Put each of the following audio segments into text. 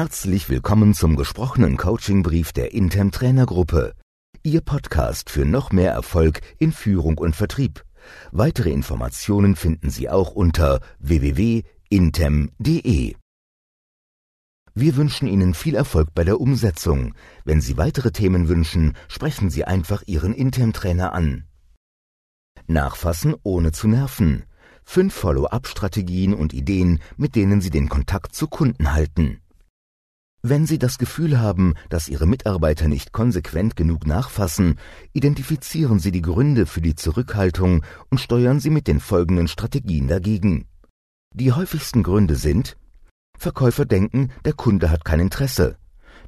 Herzlich willkommen zum gesprochenen Coachingbrief der Intem Trainergruppe. Ihr Podcast für noch mehr Erfolg in Führung und Vertrieb. Weitere Informationen finden Sie auch unter www.intem.de. Wir wünschen Ihnen viel Erfolg bei der Umsetzung. Wenn Sie weitere Themen wünschen, sprechen Sie einfach Ihren Intem-Trainer an. Nachfassen ohne zu nerven. Fünf Follow-up-Strategien und Ideen, mit denen Sie den Kontakt zu Kunden halten. Wenn Sie das Gefühl haben, dass Ihre Mitarbeiter nicht konsequent genug nachfassen, identifizieren Sie die Gründe für die Zurückhaltung und steuern Sie mit den folgenden Strategien dagegen. Die häufigsten Gründe sind Verkäufer denken, der Kunde hat kein Interesse.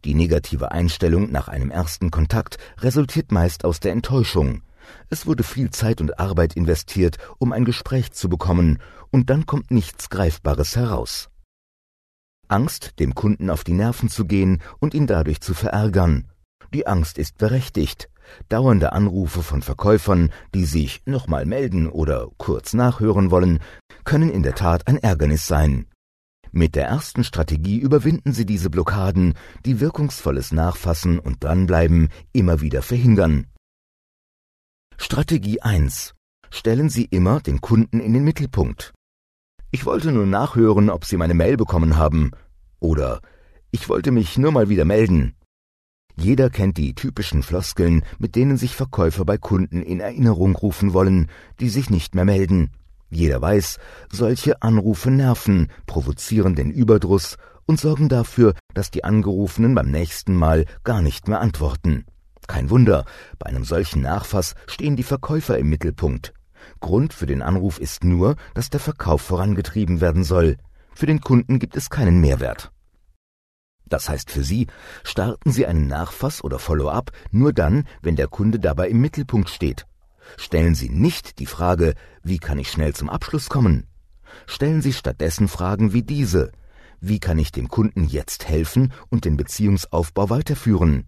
Die negative Einstellung nach einem ersten Kontakt resultiert meist aus der Enttäuschung. Es wurde viel Zeit und Arbeit investiert, um ein Gespräch zu bekommen, und dann kommt nichts Greifbares heraus. Angst, dem Kunden auf die Nerven zu gehen und ihn dadurch zu verärgern. Die Angst ist berechtigt. Dauernde Anrufe von Verkäufern, die sich nochmal melden oder kurz nachhören wollen, können in der Tat ein Ärgernis sein. Mit der ersten Strategie überwinden Sie diese Blockaden, die wirkungsvolles Nachfassen und Dranbleiben immer wieder verhindern. Strategie 1. Stellen Sie immer den Kunden in den Mittelpunkt. Ich wollte nur nachhören, ob Sie meine Mail bekommen haben. Oder ich wollte mich nur mal wieder melden. Jeder kennt die typischen Floskeln, mit denen sich Verkäufer bei Kunden in Erinnerung rufen wollen, die sich nicht mehr melden. Jeder weiß, solche Anrufe nerven, provozieren den Überdruss und sorgen dafür, dass die Angerufenen beim nächsten Mal gar nicht mehr antworten. Kein Wunder, bei einem solchen Nachfass stehen die Verkäufer im Mittelpunkt. Grund für den Anruf ist nur, dass der Verkauf vorangetrieben werden soll. Für den Kunden gibt es keinen Mehrwert. Das heißt für Sie, starten Sie einen Nachfass oder Follow-up nur dann, wenn der Kunde dabei im Mittelpunkt steht. Stellen Sie nicht die Frage, wie kann ich schnell zum Abschluss kommen? Stellen Sie stattdessen Fragen wie diese. Wie kann ich dem Kunden jetzt helfen und den Beziehungsaufbau weiterführen?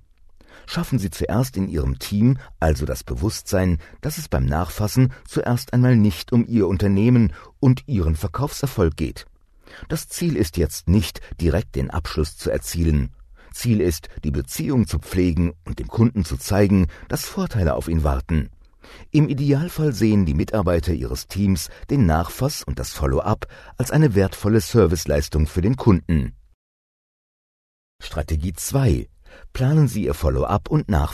Schaffen Sie zuerst in Ihrem Team also das Bewusstsein, dass es beim Nachfassen zuerst einmal nicht um Ihr Unternehmen und Ihren Verkaufserfolg geht. Das Ziel ist jetzt nicht, direkt den Abschluss zu erzielen. Ziel ist, die Beziehung zu pflegen und dem Kunden zu zeigen, dass Vorteile auf ihn warten. Im Idealfall sehen die Mitarbeiter ihres Teams den Nachfass und das Follow-up als eine wertvolle Serviceleistung für den Kunden. Strategie 2 planen Sie Ihr Follow-up und Nachfass